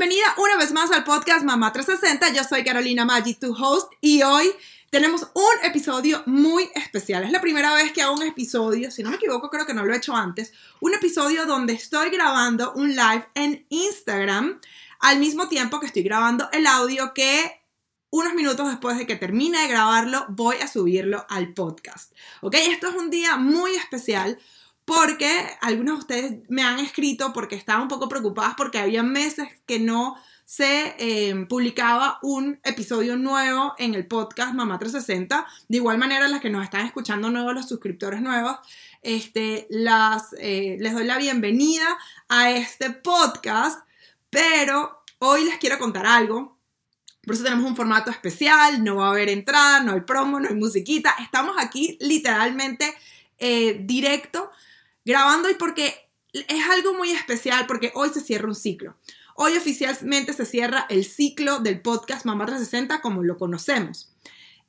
bienvenida una vez más al podcast Mamá 360. Yo soy Carolina Maggi, tu host, y hoy tenemos un episodio muy especial. Es la primera vez que hago un episodio, si no me equivoco, creo que no lo he hecho antes, un episodio donde estoy grabando un live en Instagram al mismo tiempo que estoy grabando el audio que unos minutos después de que termine de grabarlo voy a subirlo al podcast. ¿Ok? Esto es un día muy especial porque algunos de ustedes me han escrito porque estaban un poco preocupadas porque había meses que no se eh, publicaba un episodio nuevo en el podcast Mamá 360. De igual manera, las que nos están escuchando nuevos, los suscriptores nuevos, este, las, eh, les doy la bienvenida a este podcast, pero hoy les quiero contar algo. Por eso tenemos un formato especial, no va a haber entrada, no hay promo, no hay musiquita. Estamos aquí literalmente eh, directo grabando y porque es algo muy especial porque hoy se cierra un ciclo. Hoy oficialmente se cierra el ciclo del podcast Mamá 360 como lo conocemos.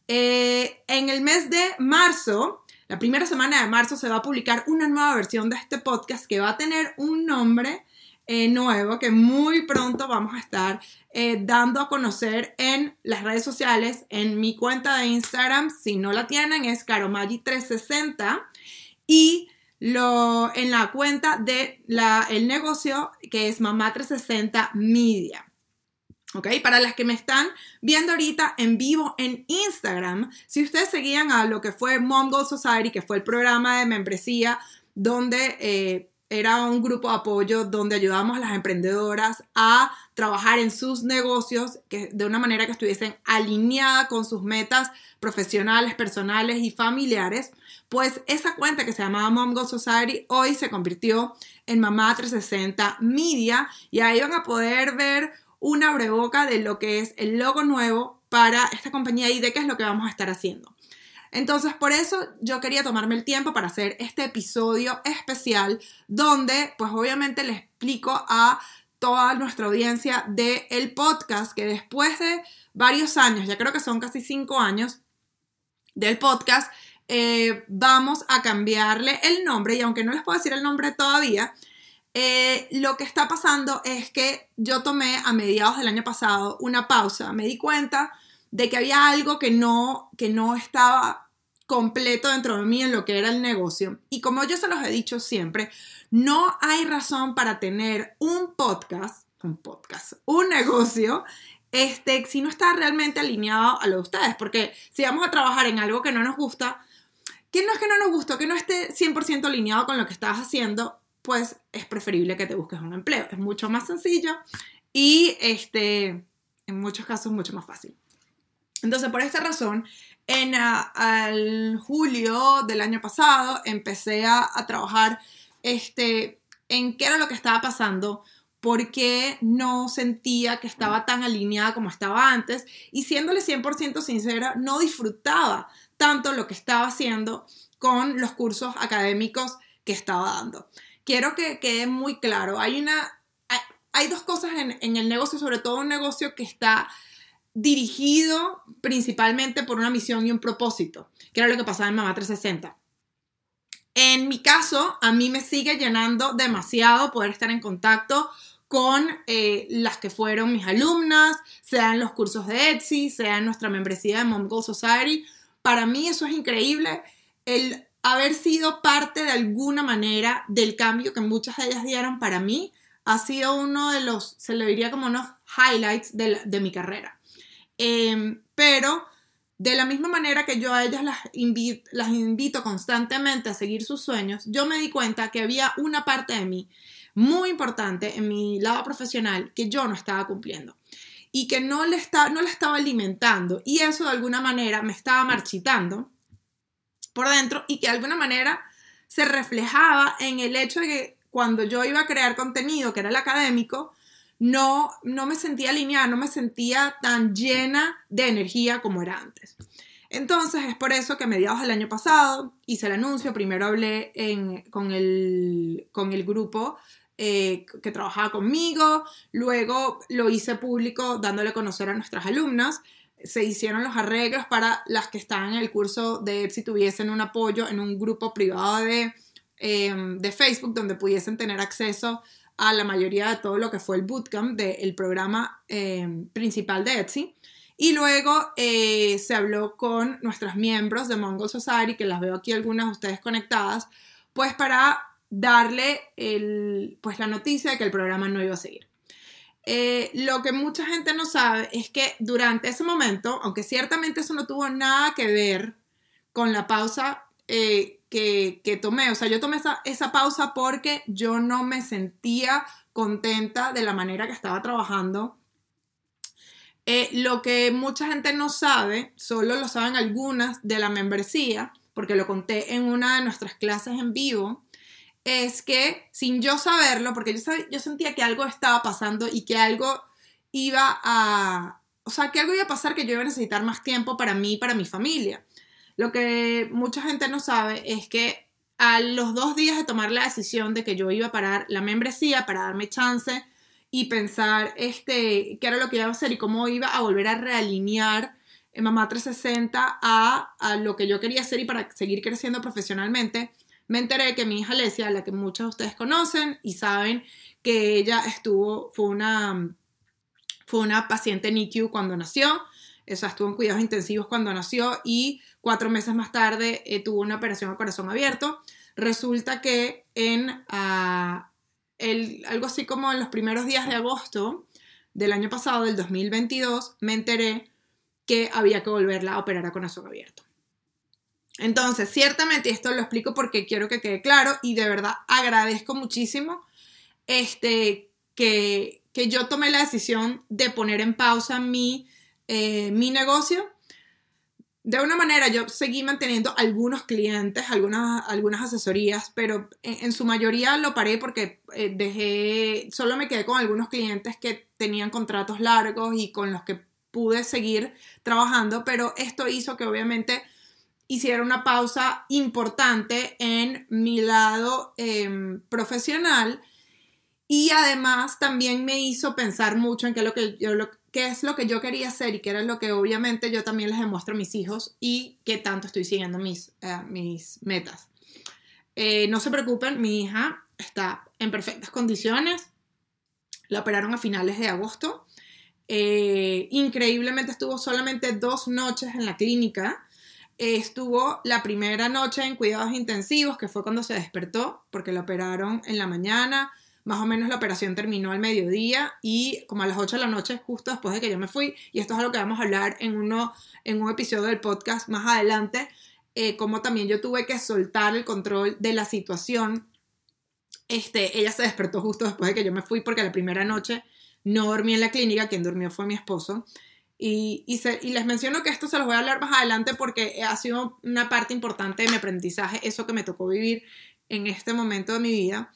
Eh, en el mes de marzo, la primera semana de marzo, se va a publicar una nueva versión de este podcast que va a tener un nombre eh, nuevo que muy pronto vamos a estar eh, dando a conocer en las redes sociales, en mi cuenta de Instagram, si no la tienen, es caromagi360 y lo, en la cuenta de la, el negocio que es Mamá 360 Media. ¿Ok? Para las que me están viendo ahorita en vivo en Instagram, si ustedes seguían a lo que fue Mom Goal Society, que fue el programa de membresía donde eh, era un grupo de apoyo donde ayudábamos a las emprendedoras a trabajar en sus negocios que, de una manera que estuviesen alineada con sus metas profesionales, personales y familiares. Pues esa cuenta que se llamaba Mom Go Society hoy se convirtió en Mamá 360 Media y ahí van a poder ver una breboca de lo que es el logo nuevo para esta compañía y de qué es lo que vamos a estar haciendo. Entonces, por eso yo quería tomarme el tiempo para hacer este episodio especial donde, pues obviamente le explico a toda nuestra audiencia del el podcast que después de varios años, ya creo que son casi cinco años del podcast, eh, vamos a cambiarle el nombre y aunque no les puedo decir el nombre todavía, eh, lo que está pasando es que yo tomé a mediados del año pasado una pausa, me di cuenta de que había algo que no, que no estaba completo dentro de mí en lo que era el negocio. Y como yo se los he dicho siempre, no hay razón para tener un podcast, un podcast, un negocio, este, si no está realmente alineado a lo de ustedes. Porque si vamos a trabajar en algo que no nos gusta, que no es que no nos guste, que no esté 100% alineado con lo que estás haciendo, pues es preferible que te busques un empleo. Es mucho más sencillo y este, en muchos casos mucho más fácil. Entonces, por esta razón, en al julio del año pasado empecé a, trabajar este, en qué era lo que estaba pasando, porque no sentía que estaba tan alineada como estaba antes y siéndole 100% sincera, no disfrutaba tanto lo que estaba haciendo con los cursos académicos que estaba dando. Quiero que quede muy claro, hay, una, hay, dos cosas en el negocio, sobre todo un negocio que está dirigido principalmente por una misión y un propósito, que era lo que pasaba en Mamá 360. En mi caso, a mí me sigue llenando demasiado poder estar en contacto con eh, las que fueron mis alumnas, sea en los cursos de Etsy, sea nuestra membresía de Mom Goal Society. Para mí eso es increíble, el haber sido parte de alguna manera del cambio que muchas de ellas dieron para mí ha sido uno de los, se le diría como unos highlights de mi carrera. Em, pero de la misma manera que yo a ellas las invito, las invito constantemente a seguir sus sueños, yo me di cuenta que había una parte de mí muy importante en mi lado profesional que yo no estaba cumpliendo y que no le, está, no le estaba alimentando y eso de alguna manera me estaba marchitando por dentro y que de alguna manera se reflejaba en el hecho de que cuando yo iba a crear contenido que era el académico, no, no me sentía alineada, no me sentía tan llena de energía como era antes. Entonces es por eso que a mediados del año pasado hice el anuncio, primero hablé con, el, con el grupo eh, que trabajaba conmigo, luego lo hice público dándole a conocer a nuestras alumnas, se hicieron los arreglos para las que estaban en el curso de si tuviesen un apoyo en un grupo privado de, eh, de Facebook donde pudiesen tener acceso la mayoría de todo lo que fue el bootcamp del programa eh, principal de Etsy. Y luego eh, se habló con nuestros miembros de Mongol Society, que las veo aquí algunas de ustedes conectadas, pues para darle el, pues la noticia de que el programa no iba a seguir. Eh, lo que mucha gente no sabe es que durante ese momento, aunque ciertamente eso no tuvo nada que ver con la pausa que, tomé, o sea, yo tomé esa, esa pausa porque yo no me sentía contenta de la manera que estaba trabajando eh, lo que mucha gente no sabe, solo lo saben algunas de la membresía, porque lo conté en una de nuestras clases en vivo, es que sin yo saberlo, porque yo, yo sentía que algo estaba pasando y que algo iba a, o sea, que algo iba a pasar que yo iba a necesitar más tiempo para mí y para mi familia. Lo que mucha gente no sabe es que a los dos días de tomar la decisión de que yo iba a parar la membresía para darme chance y pensar este, qué era lo que iba a hacer y cómo iba a volver a realinear en Mamá 360 a, a lo que yo quería hacer y para seguir creciendo profesionalmente, me enteré que mi hija Alesia, la que muchos de ustedes conocen y saben que ella estuvo, fue una, fue una paciente NICU cuando nació, o sea, estuvo en cuidados intensivos cuando nació y cuatro meses más tarde eh, tuvo una operación a corazón abierto. Resulta que en, ah, algo así como en los primeros días de agosto del año pasado, del 2022, me enteré que había que volverla a operar a corazón abierto. Entonces, ciertamente, esto lo explico porque quiero que quede claro y de verdad agradezco muchísimo este, que, que yo tomé la decisión de poner en pausa mi, eh, mi negocio de una manera yo seguí manteniendo algunos clientes, algunas, algunas asesorías, pero en, su mayoría lo paré porque eh, dejé, solo me quedé con algunos clientes que tenían contratos largos y con los que pude seguir trabajando, pero esto hizo que obviamente hiciera una pausa importante en mi lado em, profesional y además también me hizo pensar mucho en qué, lo que yo, lo, qué es lo que yo quería hacer y qué era lo que obviamente yo también les demuestro a mis hijos y qué tanto estoy siguiendo mis, eh, mis metas. Eh, no se preocupen, mi hija está en perfectas condiciones. La operaron a finales de agosto. Eh, increíblemente estuvo solamente dos noches en la clínica. estuvo la primera noche en cuidados intensivos, que fue cuando se despertó, porque la operaron en la mañana más o menos la operación terminó al mediodía y como a las 8 de la noche, justo después de que yo me fui, y esto es algo que vamos a hablar en, uno, en un episodio del podcast más adelante, eh, como también yo tuve que soltar el control de la situación. Este, ella se despertó justo después de que yo me fui porque la primera noche no dormí en la clínica, quien durmió fue mi esposo. Y, y, les menciono que esto se los voy a hablar más adelante porque ha sido una parte importante de mi aprendizaje, eso que me tocó vivir en este momento de mi vida.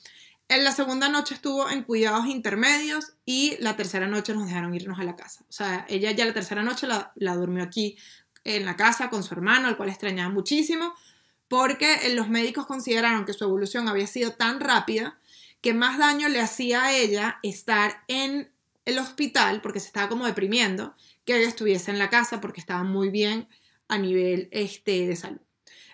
En la segunda noche estuvo en cuidados intermedios y la tercera noche nos dejaron irnos a la casa. O sea, ella ya la tercera noche la, durmió aquí en la casa con su hermano, al cual extrañaba muchísimo, porque los médicos consideraron que su evolución había sido tan rápida que más daño le hacía a ella estar en el hospital, porque se estaba como deprimiendo, que ella estuviese en la casa porque estaba muy bien a nivel este, de salud.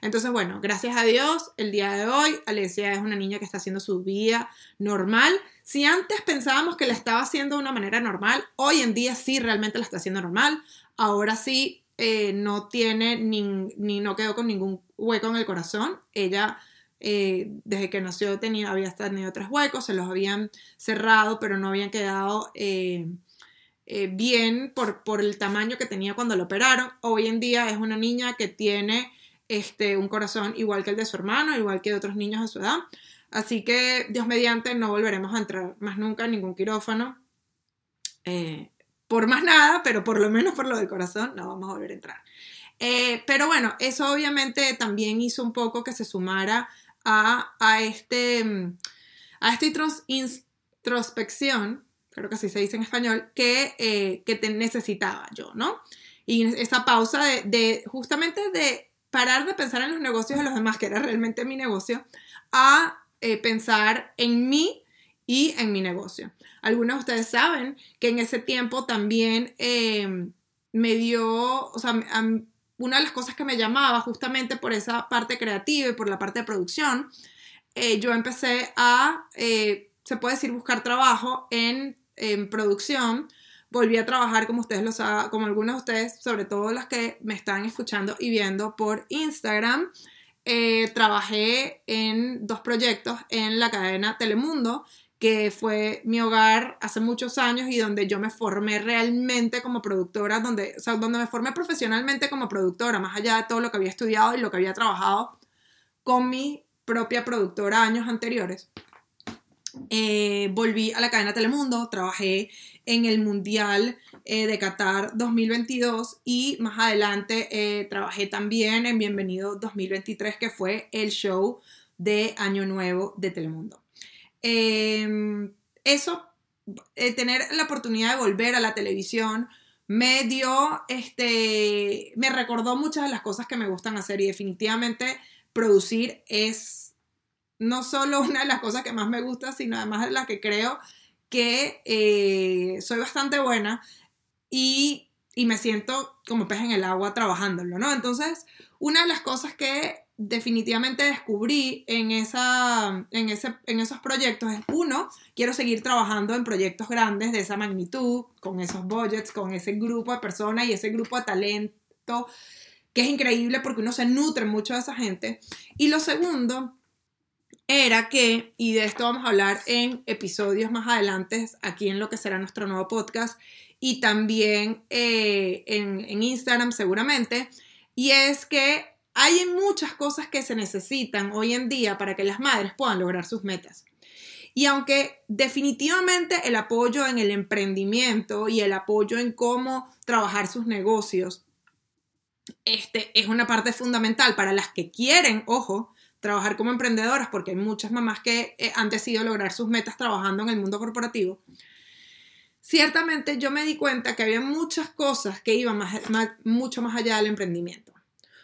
Entonces, bueno, gracias a Dios, el día de hoy, Alesia es una niña que está haciendo su vida normal. Si antes pensábamos que la estaba haciendo de una manera normal, hoy en día sí realmente la está haciendo normal. Ahora sí eh, no tiene ni, no quedó con ningún hueco en el corazón. Ella eh, desde que nació tenía, había tenido tres huecos, se los habían cerrado, pero no habían quedado eh, bien por, por el tamaño que tenía cuando lo operaron. Hoy en día es una niña que tiene este, un corazón igual que el de su hermano, igual que de otros niños de su edad. Así que, Dios mediante, no volveremos a entrar más nunca en ningún quirófano. Eh, por más nada, pero por lo menos por lo del corazón, no vamos a volver a entrar. Eh, pero bueno, eso obviamente también hizo un poco que se sumara a, a este, a esta introspección, creo que así se dice en español, que, eh, que te necesitaba yo, ¿no? Y esa pausa de, de justamente de parar de pensar en los negocios de los demás, que era realmente mi negocio, a eh, pensar en mí y en mi negocio. Algunos de ustedes saben que en ese tiempo también eh, me dio, o sea, una de las cosas que me llamaba justamente por esa parte creativa y por la parte de producción, eh, yo empecé a se puede decir, buscar trabajo en, en producción. Volví a trabajar, como ustedes lo saben, como algunos de ustedes, sobre todo las que me están escuchando y viendo por Instagram. Eh, trabajé en dos proyectos en la cadena Telemundo, que fue mi hogar hace muchos años y donde yo me formé realmente como productora, donde, o sea, donde me formé profesionalmente como productora, más allá de todo lo que había estudiado y lo que había trabajado con mi propia productora años anteriores. Eh, volví a la cadena Telemundo, trabajé en el Mundial eh, de Qatar 2022 y más adelante eh, trabajé también en Bienvenido 2023, que fue el show de Año Nuevo de Telemundo. Em, eso, tener la oportunidad de volver a la televisión, me dio, este, me recordó muchas de las cosas que me gustan hacer y definitivamente producir es no solo una de las cosas que más me gusta, sino además de las que creo que eh, soy bastante buena y, me siento como pez en el agua trabajándolo, ¿no? Entonces, una de las cosas que definitivamente descubrí en, esa, en, ese, en esos proyectos es, uno, quiero seguir trabajando en proyectos grandes de esa magnitud, con esos budgets, con ese grupo de personas y ese grupo de talento, que es increíble porque uno se nutre mucho de esa gente. Y lo segundo era que, y de esto vamos a hablar en episodios más adelante, aquí en lo que será nuestro nuevo podcast, y también eh, en, en Instagram seguramente, y es que hay muchas cosas que se necesitan hoy en día para que las madres puedan lograr sus metas. Y aunque definitivamente el apoyo en el emprendimiento y el apoyo en cómo trabajar sus negocios este, es una parte fundamental para las que quieren, ojo, trabajar como emprendedoras, porque hay muchas mamás que eh, han decidido lograr sus metas trabajando en el mundo corporativo, ciertamente yo me di cuenta que había muchas cosas que iban mucho más allá del emprendimiento.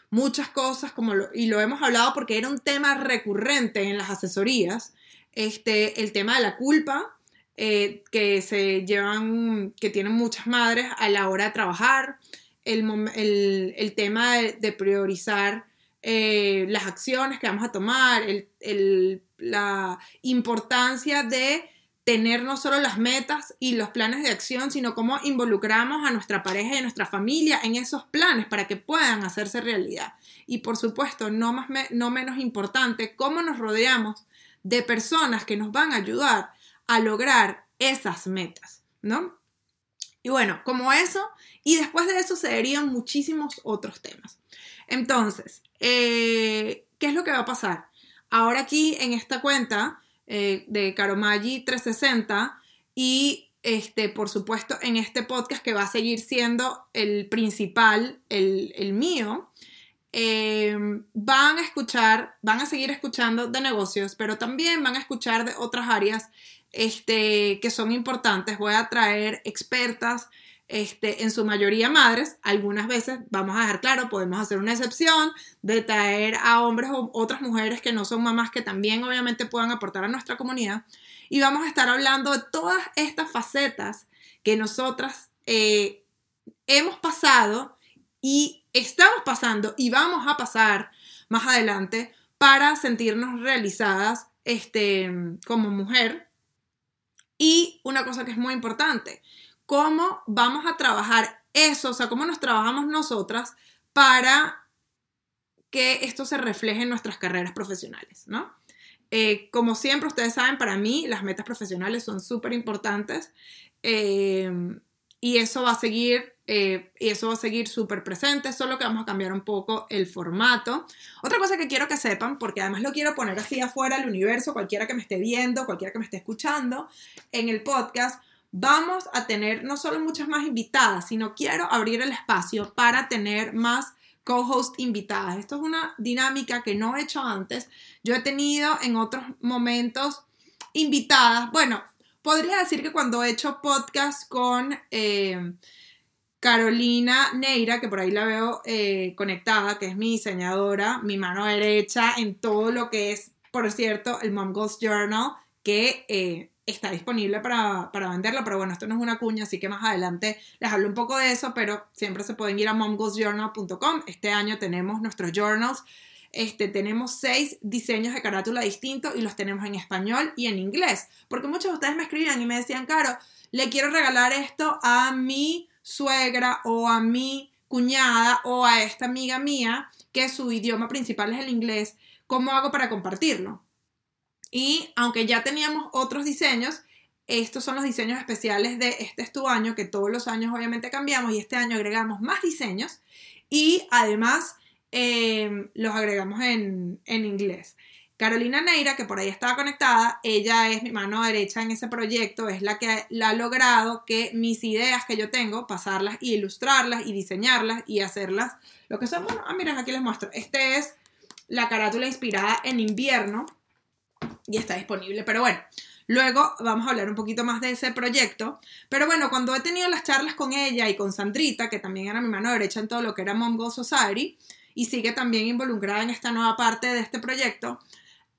Muchas cosas, como y lo hemos hablado porque era un tema recurrente en las asesorías, este, el tema de la culpa eh, que se llevan, que tienen muchas madres a la hora de trabajar, el, tema de priorizar eh, las acciones que vamos a tomar, la importancia de tener no solo las metas y los planes de acción, sino cómo involucramos a nuestra pareja y a nuestra familia en esos planes para que puedan hacerse realidad. Y por supuesto, no, más no menos importante, cómo nos rodeamos de personas que nos van a ayudar a lograr esas metas, ¿no? Y bueno, como eso, y después de eso se verían muchísimos otros temas. Entonces, eh, ¿qué es lo que va a pasar? Ahora aquí en esta cuenta eh, de Karomagi 360 y este, por supuesto en este podcast que va a seguir siendo el principal, el, mío, eh, van a escuchar, van a seguir escuchando de negocios, pero también van a escuchar de otras áreas este, que son importantes. Voy a traer expertas este, en su mayoría madres, algunas veces, vamos a dejar claro, podemos hacer una excepción de traer a hombres o otras mujeres que no son mamás que también obviamente puedan aportar a nuestra comunidad. Y vamos a estar hablando de todas estas facetas que nosotras eh, hemos pasado y estamos pasando y vamos a pasar más adelante para sentirnos realizadas este, como mujer. Y una cosa que es muy importante, cómo vamos a trabajar eso, o sea, cómo nos trabajamos nosotras para que esto se refleje en nuestras carreras profesionales, ¿no? Eh, como siempre, ustedes saben, para mí las metas profesionales son súper importantes eh, y eso va a seguir, eh, y eso va a seguir súper presente, solo que vamos a cambiar un poco el formato. Otra cosa que quiero que sepan, porque además lo quiero poner así afuera al universo, cualquiera que me esté viendo, cualquiera que me esté escuchando en el podcast, vamos a tener no solo muchas más invitadas, sino quiero abrir el espacio para tener más co-host invitadas. Esto es una dinámica que no he hecho antes. Yo he tenido en otros momentos invitadas. Bueno, podría decir que cuando he hecho podcast con eh, Carolina Neira, que por ahí la veo eh, conectada, que es mi diseñadora, mi mano derecha en todo lo que es, por cierto, el Mom Journal, que eh, está disponible para, para venderlo, pero bueno, esto no es una cuña, así que más adelante les hablo un poco de eso, pero siempre se pueden ir a momgoalsjournal.com. Este año tenemos nuestros journals Este, tenemos seis diseños de carátula distintos y los tenemos en español y en inglés. Porque muchos de ustedes me escribían y me decían, Caro, le quiero regalar esto a mi suegra o a mi cuñada o a esta amiga mía que su idioma principal es el inglés. ¿Cómo hago para compartirlo? Y aunque ya teníamos otros diseños, estos son los diseños especiales de este es tu año, que todos los años obviamente cambiamos y este año agregamos más diseños y además em, los agregamos en, en inglés. Carolina Neira, que por ahí estaba conectada, ella es mi mano derecha en ese proyecto, es la que la ha logrado que mis ideas que yo tengo, pasarlas y ilustrarlas y diseñarlas y hacerlas lo que son. ah, miren, aquí les muestro. Este es la carátula inspirada en invierno y está disponible, pero bueno, Luego vamos a hablar un poquito más de ese proyecto. Pero bueno, cuando he tenido las charlas con ella y con Sandrita, que también era mi mano derecha en todo lo que era Mongo Society, y sigue también involucrada en esta nueva parte de este proyecto,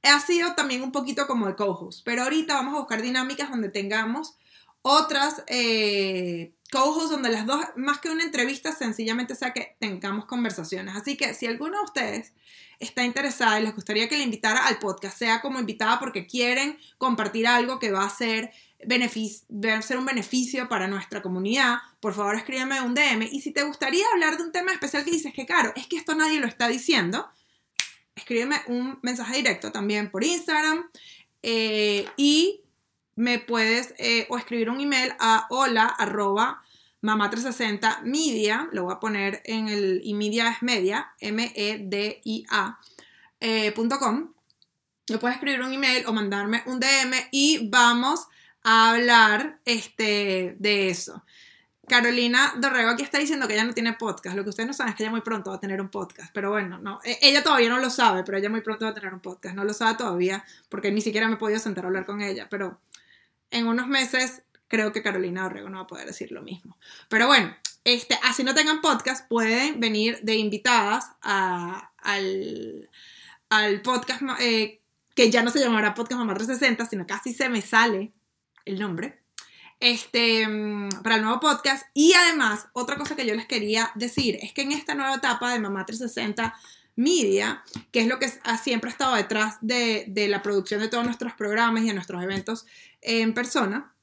ha sido también un poquito como de co-host. Pero ahorita vamos a buscar dinámicas donde tengamos otras eh, co-hosts, donde las dos, más que una entrevista, sencillamente sea que tengamos conversaciones. Así que si alguno de ustedes está interesada y les gustaría que le invitara al podcast, sea como invitada porque quieren compartir algo que va a ser, ser un beneficio para nuestra comunidad, por favor escríbeme un DM. Y si te gustaría hablar de un tema especial que dices que, claro, es que esto nadie lo está diciendo, escríbeme un mensaje directo también por Instagram eh, y me puedes eh, o escribir un email a hola arroba Mamá360 Media, lo voy a poner en el, y media es media, M-E-D-I-A, eh, .com. Me puedes escribir un email o mandarme un DM y vamos a hablar este, de eso. Carolina Dorrego aquí está diciendo que ella no tiene podcast. Lo que ustedes no saben es que ella muy pronto va a tener un podcast. Pero bueno, no. E, ella todavía no lo sabe, pero ella muy pronto va a tener un podcast. No lo sabe todavía porque ni siquiera me he podido sentar a hablar con ella. Pero en unos meses creo que Carolina Orrego no va a poder decir lo mismo. Pero bueno, este, así no tengan podcast, pueden venir de invitadas al, podcast eh, que ya no se llamará Podcast Mamá 360, sino casi se me sale el nombre. Este, mm, para el nuevo podcast. Y además, otra cosa que yo les quería decir es que en esta nueva etapa de Mamá 360 Media, que es lo que ha siempre estado detrás de, de la producción de todos nuestros programas y de nuestros eventos en persona,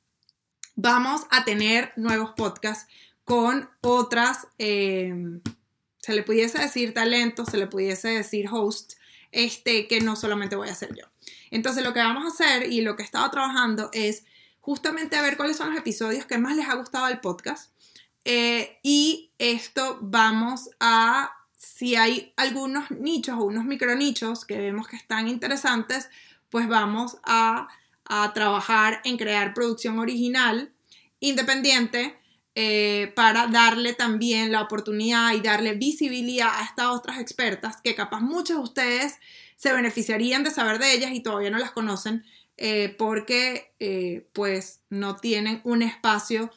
vamos a tener nuevos podcasts con otras, eh, se le pudiese decir talento, se le pudiese decir host, este, que no solamente voy a hacer yo. Entonces lo que vamos a hacer y lo que he estado trabajando es justamente a ver cuáles son los episodios que más les ha gustado del podcast. Eh, y esto vamos a, si hay algunos nichos o unos micronichos que vemos que están interesantes, pues vamos a a trabajar en crear producción original independiente eh, para darle también la oportunidad y darle visibilidad a estas otras expertas que capaz muchos de ustedes se beneficiarían de saber de ellas y todavía no las conocen eh, porque eh, pues no tienen un espacio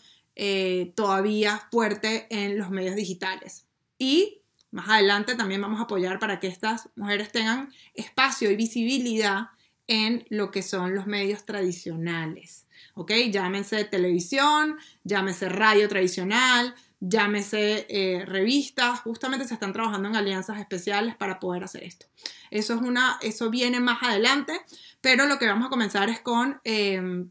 todavía fuerte en los medios digitales. Y más adelante también vamos a apoyar para que estas mujeres tengan espacio y visibilidad en lo que son los medios tradicionales. ¿Ok? Llámense televisión, llámese radio tradicional, llámese eh, revistas, justamente se están trabajando en alianzas especiales para poder hacer esto. Eso, es una, eso viene más adelante, pero lo que vamos a comenzar es con em,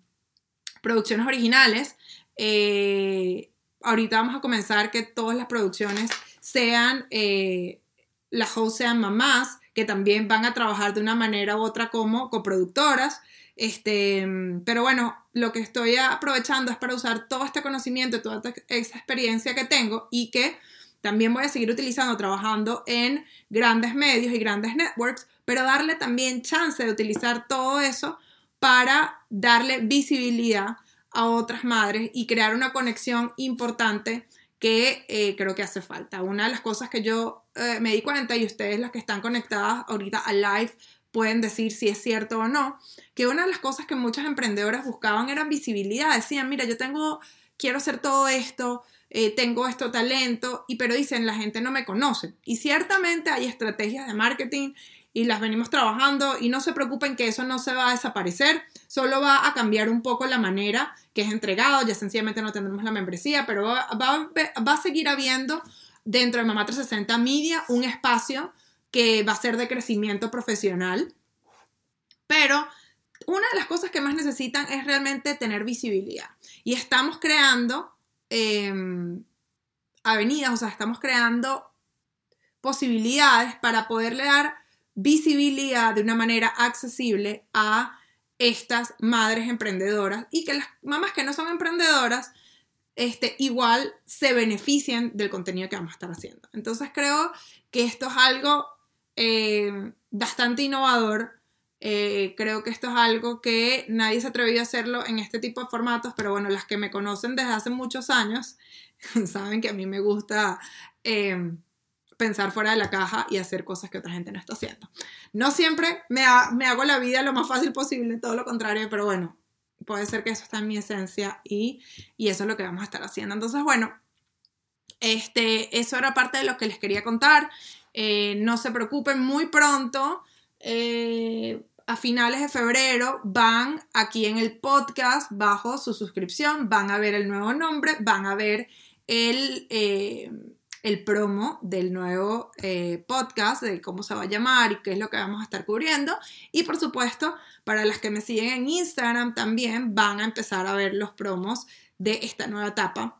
producciones originales. Eh, ahorita vamos a comenzar que todas las producciones sean, eh, las sean mamás, que también van a trabajar de una manera u otra como coproductoras. Este, pero bueno, lo que estoy aprovechando es para usar todo este conocimiento, toda esa experiencia que tengo y que también voy a seguir utilizando trabajando en grandes medios y grandes networks, pero darle también chance de utilizar todo eso para darle visibilidad a otras madres y crear una conexión importante que eh, creo que hace falta. Una de las cosas que yo eh, me di cuenta, y ustedes las que están conectadas ahorita al live pueden decir si es cierto o no, que una de las cosas que muchas emprendedoras buscaban era visibilidad. Decían, mira, yo tengo, quiero hacer todo esto, eh, tengo esto talento, y pero dicen, la gente no me conoce. Y ciertamente hay estrategias de marketing y las venimos trabajando y no se preocupen que eso no se va a desaparecer, solo va a cambiar un poco la manera que es entregado, ya sencillamente no tendremos la membresía, pero va, a seguir habiendo dentro de Mamá 360 Media un espacio que va a ser de crecimiento profesional. Pero una de las cosas que más necesitan es realmente tener visibilidad. Y estamos creando em, avenidas, o sea, estamos creando posibilidades para poderle dar visibilidad de una manera accesible a estas madres emprendedoras y que las mamás que no son emprendedoras este, igual se beneficien del contenido que vamos a estar haciendo. Entonces creo que esto es algo eh, bastante innovador. Eh, creo que esto es algo que nadie se ha atrevido a hacerlo en este tipo de formatos, pero bueno, las que me conocen desde hace muchos años saben que a mí me gusta eh, pensar fuera de la caja y hacer cosas que otra gente no está haciendo. No siempre me, me hago la vida lo más fácil posible, todo lo contrario, pero bueno, puede ser que eso está en mi esencia y, eso es lo que vamos a estar haciendo. Entonces, bueno, este, eso era parte de lo que les quería contar. Eh, no se preocupen, muy pronto, eh, a finales de febrero, van aquí en el podcast, bajo su suscripción, van a ver el nuevo nombre, van a ver el... Eh, el promo del nuevo podcast, de cómo se va a llamar y qué es lo que vamos a estar cubriendo. Y por supuesto, para las que me siguen en Instagram también van a empezar a ver los promos de esta nueva etapa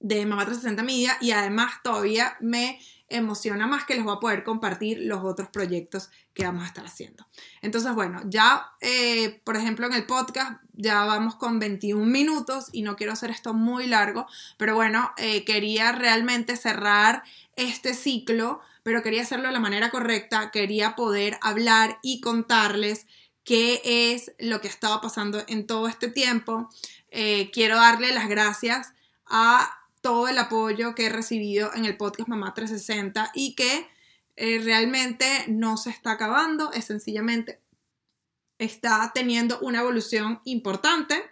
de Mamá 360 Media y además todavía me emociona más que les voy a poder compartir los otros proyectos que vamos a estar haciendo. Entonces, bueno, ya, eh, por ejemplo, en el podcast ya vamos con 21 minutos y no quiero hacer esto muy largo, pero bueno, eh, quería realmente cerrar este ciclo, pero quería hacerlo de la manera correcta, quería poder hablar y contarles qué es lo que estaba pasando en todo este tiempo. Eh, quiero darle las gracias a todo el apoyo que he recibido en el podcast Mamá 360 y que eh, realmente no se está acabando, es sencillamente está teniendo una evolución importante.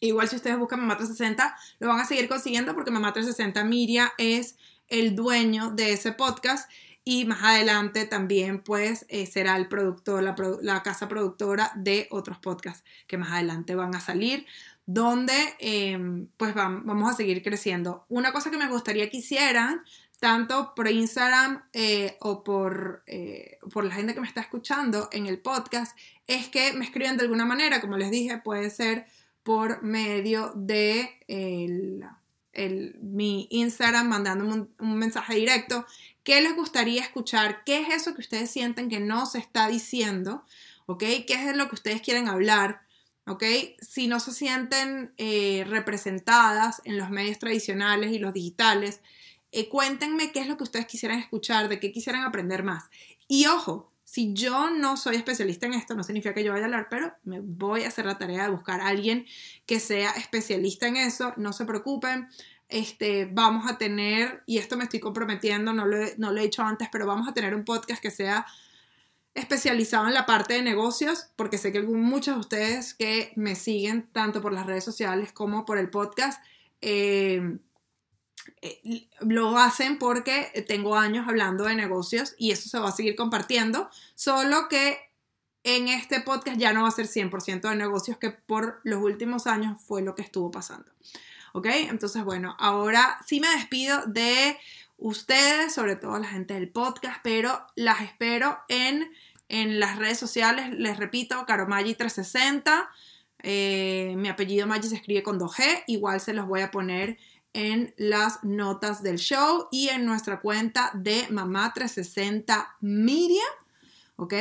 Igual si ustedes buscan Mamá 360, lo van a seguir consiguiendo porque Mamá 360 Miria es el dueño de ese podcast y más adelante también pues eh, será el productor, la, la, casa productora de otros podcasts que más adelante van a salir donde em, pues vamos a seguir creciendo. Una cosa que me gustaría que hicieran, tanto por Instagram eh, o por, eh, por la gente que me está escuchando en el podcast, es que me escriban de alguna manera, como les dije, puede ser por medio de mi Instagram mandándome un, un mensaje directo. ¿Qué les gustaría escuchar? ¿Qué es eso que ustedes sienten que no se está diciendo? ¿Ok? ¿Qué es lo que ustedes quieren hablar? ¿Ok? Si no se sienten eh, representadas en los medios tradicionales y los digitales, eh, cuéntenme qué es lo que ustedes quisieran escuchar, de qué quisieran aprender más. Y ojo, si yo no soy especialista en esto, no significa que yo vaya a hablar, pero me voy a hacer la tarea de buscar a alguien que sea especialista en eso, no se preocupen. Este, vamos a tener, y esto me estoy comprometiendo, no lo, no lo he dicho antes, pero vamos a tener un podcast que sea especializado en la parte de negocios, porque sé que muchos de ustedes que me siguen tanto por las redes sociales como por el podcast, eh, eh, lo hacen porque tengo años hablando de negocios y eso se va a seguir compartiendo, solo que en este podcast ya no va a ser 100% de negocios, que por los últimos años fue lo que estuvo pasando. ¿Ok? Entonces, bueno, ahora sí me despido de ustedes, sobre todo la gente del podcast, pero las espero en en las redes sociales, les repito, Caromaggi360. Eh, mi apellido Maggi se escribe con 2G. Igual se los voy a poner en las notas del show y en nuestra cuenta de Mamá360 Media. ¿Ok?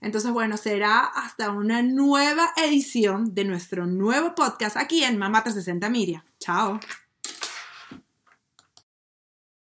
Entonces, bueno, será hasta una nueva edición de nuestro nuevo podcast aquí en Mamá360 Media. Chao.